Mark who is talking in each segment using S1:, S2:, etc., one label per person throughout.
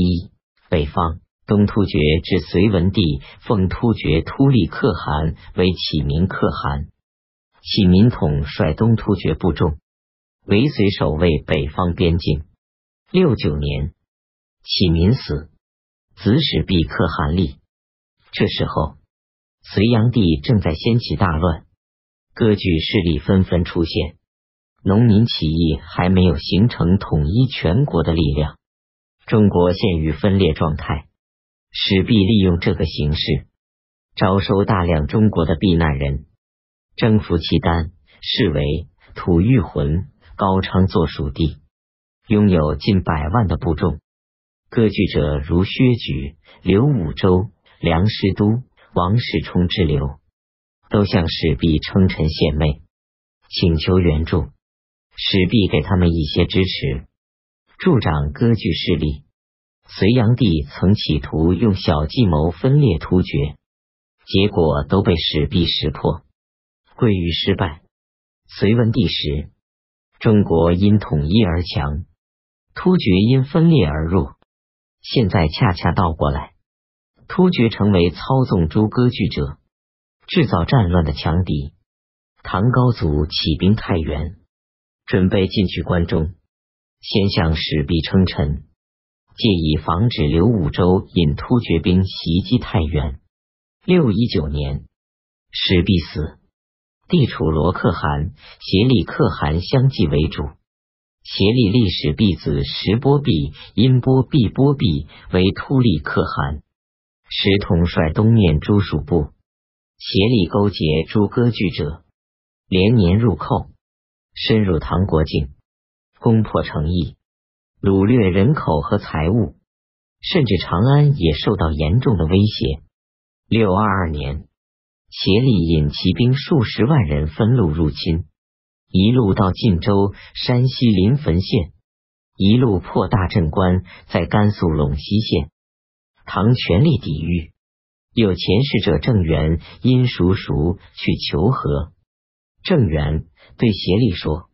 S1: 一、北方东突厥至隋文帝奉突厥突利可汗为启民可汗，启民统率东突厥部众，为隋守卫北方边境。六九年，启民死，子始毕可汗立。这时候，隋炀帝正在掀起大乱，割据势力纷纷出现，农民起义还没有形成统一全国的力量。中国陷于分裂状态，史必利用这个形势，招收大量中国的避难人，征服契丹，视为吐谷浑、高昌做属地，拥有近百万的部众。割据者如薛举、刘武周、梁师都、王世充之流，都向史必称臣献媚，请求援助。史必给他们一些支持。助长割据势力，隋炀帝曾企图用小计谋分裂突厥，结果都被史必识破，归于失败。隋文帝时，中国因统一而强，突厥因分裂而弱。现在恰恰倒过来，突厥成为操纵诸割据者、制造战乱的强敌。唐高祖起兵太原，准备进去关中。先向史弼称臣，借以防止刘武周引突厥兵袭击太原。六一九年，史弼死，地处罗可汗、协力可汗相继为主。协力历史弼子石波弼、因波弼波弼为突利可汗，石统率东面诸属部，协力勾结诸割据者，连年入寇，深入唐国境。攻破城邑，掳掠人口和财物，甚至长安也受到严重的威胁。六二二年，协力引骑兵数十万人分路入侵，一路到晋州（山西临汾县），一路破大镇关，在甘肃陇西县。唐全力抵御，有前使者郑元因叔叔去求和。郑元对协力说。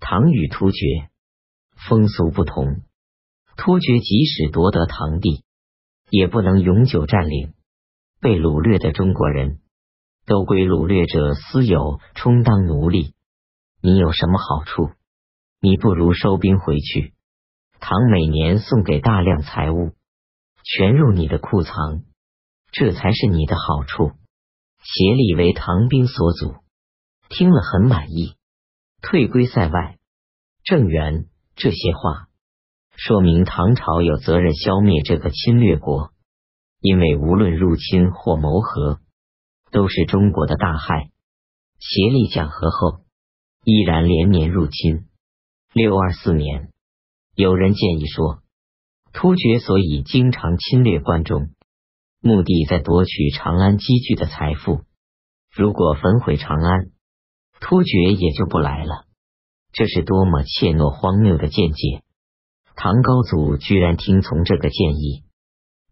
S1: 唐与突厥风俗不同，突厥即使夺得唐地，也不能永久占领。被掳掠的中国人都归掳掠者私有，充当奴隶。你有什么好处？你不如收兵回去。唐每年送给大量财物，全入你的库藏，这才是你的好处。协力为唐兵所阻，听了很满意。退归塞外，郑元这些话说明唐朝有责任消灭这个侵略国，因为无论入侵或谋和，都是中国的大害。协力讲和后，依然连年入侵。六二四年，有人建议说，突厥所以经常侵略关中，目的在夺取长安积聚的财富。如果焚毁长安，突厥也就不来了，这是多么怯懦荒谬的见解！唐高祖居然听从这个建议，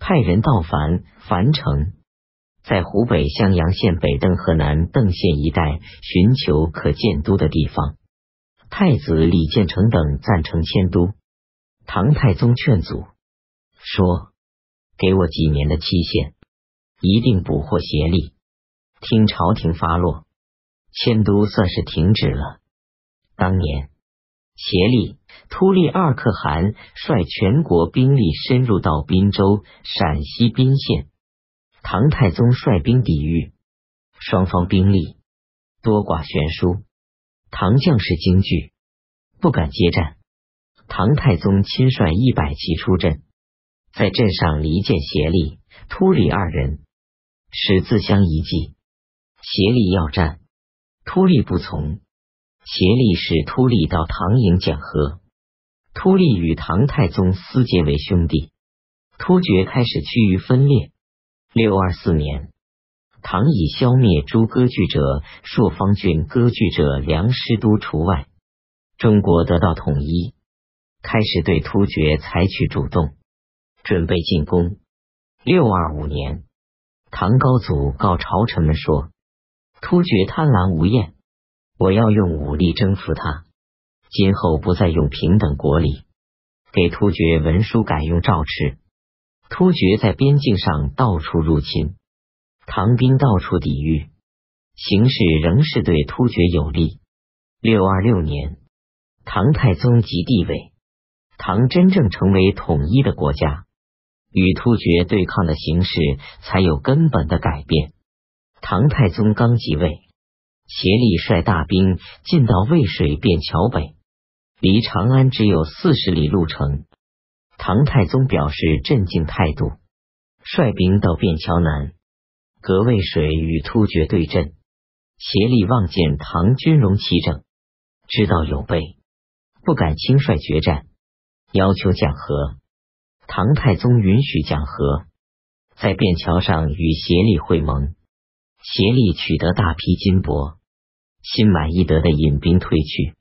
S1: 派人到樊樊城，在湖北襄阳县北邓河南邓县一带寻求可建都的地方。太子李建成等赞成迁都。唐太宗劝阻说：“给我几年的期限，一定捕获协力。”听朝廷发落。迁都算是停止了。当年，协力突利二可汗率全国兵力深入到滨州（陕西宾县），唐太宗率兵抵御，双方兵力多寡悬殊。唐将士惊惧，不敢接战。唐太宗亲率一百骑出阵，在阵上离间协力、突利二人，使自相一计。协力要战。突利不从，协力使突利到唐营讲和。突利与唐太宗私结为兄弟，突厥开始趋于分裂。六二四年，唐以消灭诸割据者朔方郡割据者梁师都除外，中国得到统一，开始对突厥采取主动，准备进攻。六二五年，唐高祖告朝臣们说。突厥贪婪无厌，我要用武力征服他。今后不再用平等国礼，给突厥文书改用诏敕。突厥在边境上到处入侵，唐兵到处抵御，形势仍是对突厥有利。六二六年，唐太宗即帝位，唐真正成为统一的国家，与突厥对抗的形势才有根本的改变。唐太宗刚即位，协力率大兵进到渭水便桥北，离长安只有四十里路程。唐太宗表示镇静态度，率兵到便桥南，隔渭水与突厥对阵。协力望见唐军容齐整，知道有备，不敢轻率决战，要求讲和。唐太宗允许讲和，在便桥上与协力会盟。协力取得大批金帛，心满意得的引兵退去。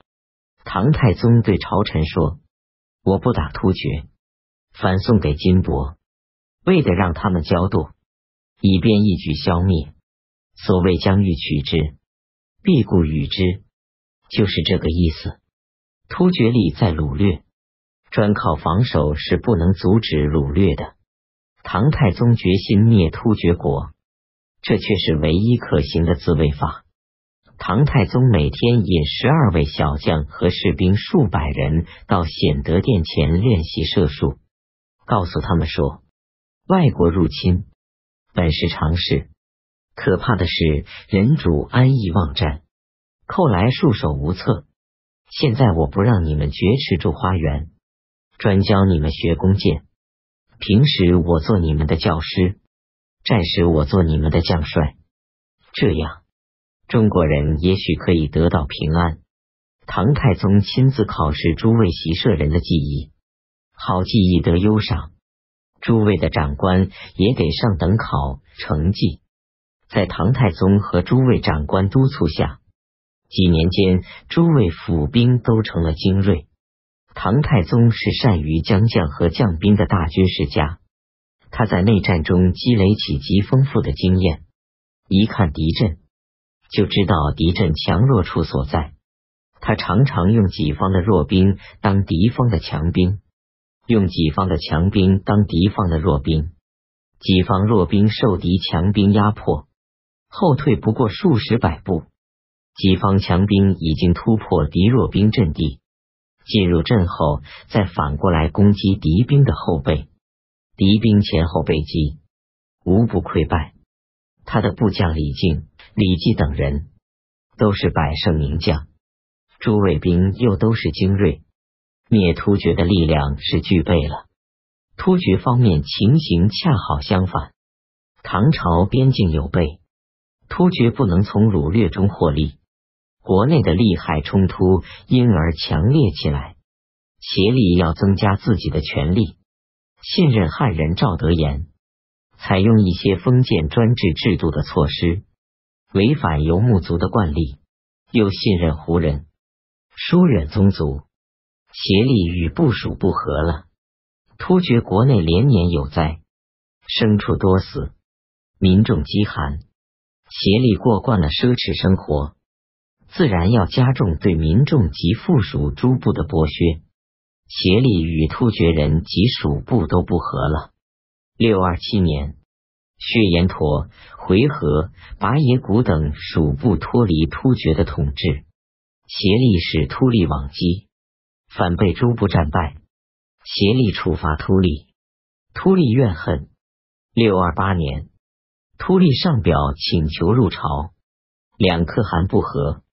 S1: 唐太宗对朝臣说：“我不打突厥。”反送给金帛，为的让他们骄惰，以便一举消灭。所谓将欲取之，必固与之，就是这个意思。突厥力在掳掠，专靠防守是不能阻止掳掠的。唐太宗决心灭突厥国，这却是唯一可行的自卫法。唐太宗每天引十二位小将和士兵数百人到显德殿前练习射术。告诉他们说，外国入侵本是常事，可怕的是人主安逸忘战，后来束手无策。现在我不让你们绝持住花园，专教你们学弓箭。平时我做你们的教师，战时我做你们的将帅。这样，中国人也许可以得到平安。唐太宗亲自考试诸位习射人的技艺。好记忆得优赏，诸位的长官也得上等考成绩。在唐太宗和诸位长官督促下，几年间，诸位府兵都成了精锐。唐太宗是善于将将和将兵的大军事家，他在内战中积累起极丰富的经验，一看敌阵就知道敌阵强弱处所在。他常常用己方的弱兵当敌方的强兵。用己方的强兵当敌方的弱兵，己方弱兵受敌强兵压迫，后退不过数十百步，己方强兵已经突破敌弱兵阵地，进入阵后，再反过来攻击敌兵的后背，敌兵前后被击，无不溃败。他的部将李靖、李绩等人都是百胜名将，诸卫兵又都是精锐。灭突厥的力量是具备了，突厥方面情形恰好相反。唐朝边境有备，突厥不能从掳掠中获利，国内的利害冲突因而强烈起来。协力要增加自己的权力，信任汉人赵德言，采用一些封建专制制度的措施，违反游牧族的惯例，又信任胡人、疏远宗族。协力与部属不和了，突厥国内连年有灾，牲畜多死，民众饥寒。协力过惯了奢侈生活，自然要加重对民众及附属诸部的剥削。协力与突厥人及属部都不和了。六二七年，血延陀、回纥、拔野谷等属部脱离突厥的统治，协力使突利往击。反被诸部战败，协力处罚突利，突利怨恨。六二八年，突利上表请求入朝，两可汗不和，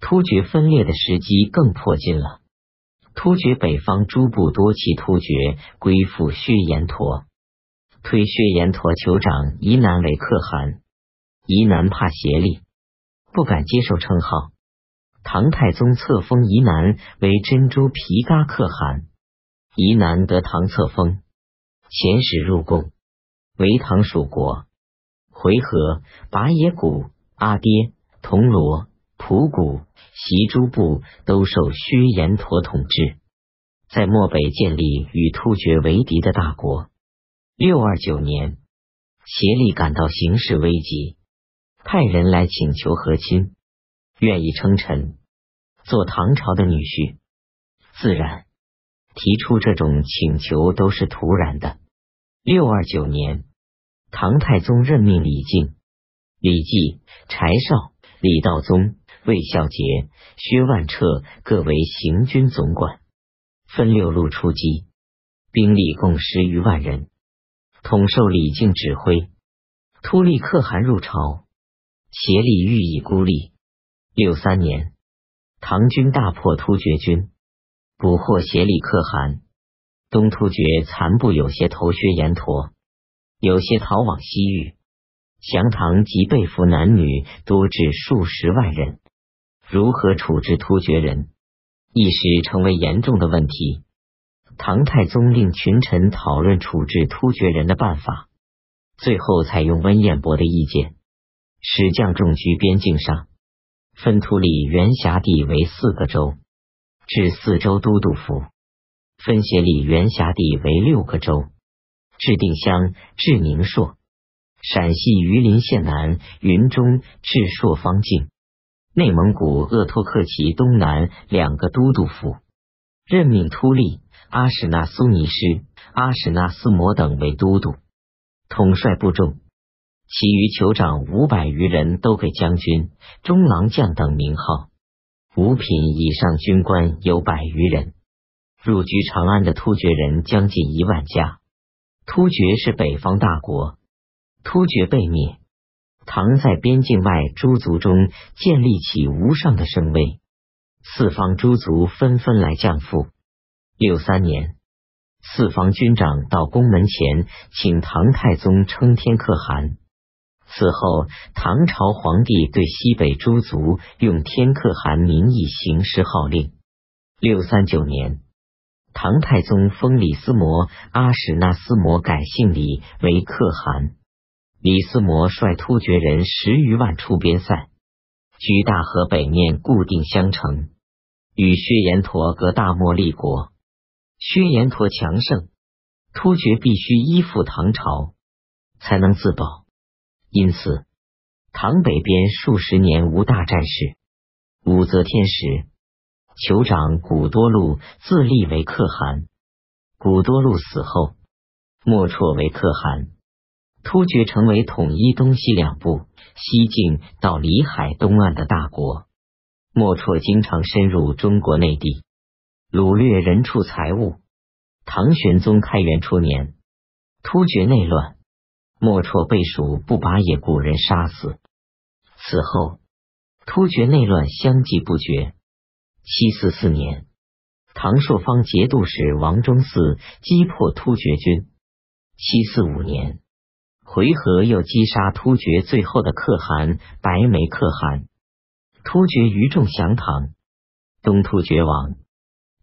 S1: 突厥分裂的时机更迫近了。突厥北方诸部多弃突厥，归附薛延陀，推薛延陀酋长疑南为可汗，疑南怕协力，不敢接受称号。唐太宗册封宜南为珍珠皮嘎可汗，宜南得唐册封，遣使入贡，为唐属国。回纥、拔野谷、阿爹、铜锣、普谷、习诸部都受薛延陀统治，在漠北建立与突厥为敌的大国。六二九年，协力感到形势危急，派人来请求和亲。愿意称臣，做唐朝的女婿，自然提出这种请求都是突然的。六二九年，唐太宗任命李靖、李继、柴绍、李道宗、魏孝杰、薛万彻各为行军总管，分六路出击，兵力共十余万人，统受李靖指挥。突利可汗入朝，协力予以孤立。六三年，唐军大破突厥军，捕获协力可汗。东突厥残部有些投薛延陀，有些逃往西域。降唐及被俘男女多至数十万人。如何处置突厥人，一时成为严重的问题。唐太宗令群臣讨论处置突厥人的办法，最后采用温彦博的意见，使将众居边境上，分土里原辖地为四个州，置四州都督府。分协里原辖地为六个州，置定襄、至宁朔，陕西榆林县南、云中至朔方境，内蒙古鄂托克旗东南两个都督府，任命突利、阿史那苏尼师、阿史那斯摩等为都督，统帅部众，其余酋长五百余人都给将军、中郎将等名号，五品以上军官有百余人。入居长安的突厥人将近一万家。突厥是北方大国，突厥被灭，唐在边境外诸族中建立起无上的声威，四方诸族纷纷来降附。六三年，四方军长到宫门前请唐太宗称天可汗。此后，唐朝皇帝对西北诸族用天可汗名义行施号令。六三九年。唐太宗封李思摩、阿史那思摩改姓李为可汗。李思摩率突厥人十余万出边塞，居大河北面固定襄城，与薛延陀隔大漠立国。薛延陀强盛，突厥必须依附唐朝才能自保，因此唐北边数十年无大战事。武则天时。酋长古多禄自立为可汗。古多禄死后，莫绰为可汗。突厥成为统一东西两部、西境到里海东岸的大国。莫绰经常深入中国内地，掳掠人畜财物。唐玄宗开元初年，突厥内乱，莫绰被蜀不把野古人杀死。此后，突厥内乱相继不绝。七四四年，唐朔方节度使王忠嗣击破突厥军。七四五年，回纥又击杀突厥最后的可汗白眉可汗。突厥余众降唐，东突厥亡。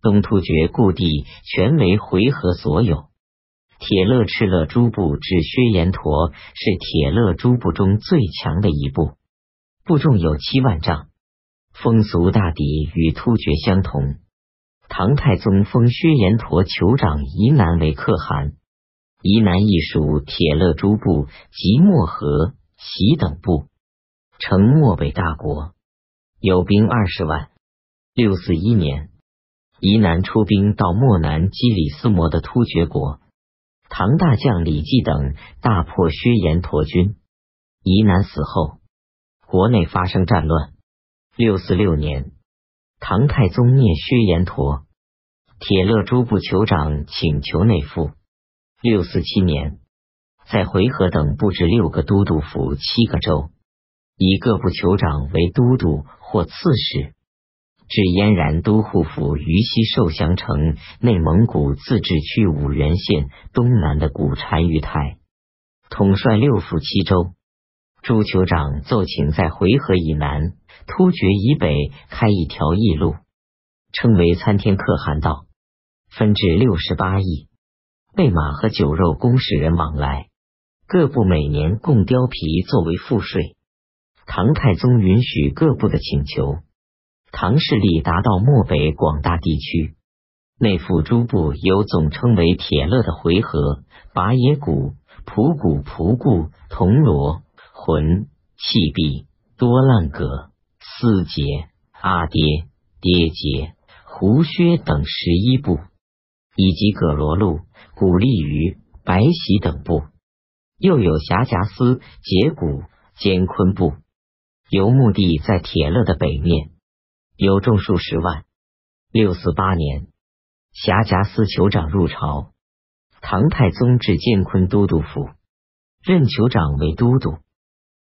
S1: 东突厥故地全为回纥所有。铁勒赤勒诸部至薛延陀是铁勒诸部中最强的一部，部众有七万丈。风俗大抵与突厥相同。唐太宗封薛延陀酋长宜南为可汗，宜南亦属铁勒诸部及漠河、喜等部，成漠北大国，有兵二十万。六四一年，宜南出兵到漠南击李斯摩的突厥国，唐大将李继等大破薛延陀军。宜南死后，国内发生战乱。六四六年，唐太宗灭薛延陀，铁勒诸部酋长请求内附。六四七年，在回纥等布置六个都督府、七个州，以各部酋长为都督或刺史。至燕然都护府于西受降城，内蒙古自治区五原县东南的古单于台，统帅六府七州。朱酋长奏请在回纥以南。突厥以北开一条驿路，称为参天可汗道，分至六十八邑，备马和酒肉供使人往来。各部每年供貂皮作为赋税。唐太宗允许各部的请求，唐势力达到漠北广大地区。内附诸部有总称为铁勒的回纥、拔野谷、蒲谷、蒲固、铜锣、浑、弃壁、多浪葛。四节、阿爹、爹结、胡薛等十一部，以及葛罗路、古丽鱼、白喜等部，又有辖夹司、节谷、监昆部。游牧地在铁勒的北面，有众数十万。六四八年，辖夹司酋长入朝，唐太宗至建昆都督府，任酋长为都督。